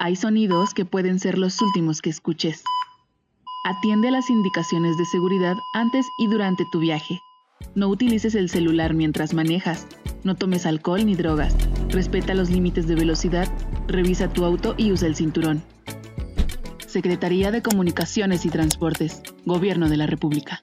Hay sonidos que pueden ser los últimos que escuches. Atiende a las indicaciones de seguridad antes y durante tu viaje. No utilices el celular mientras manejas. No tomes alcohol ni drogas. Respeta los límites de velocidad. Revisa tu auto y usa el cinturón. Secretaría de Comunicaciones y Transportes. Gobierno de la República.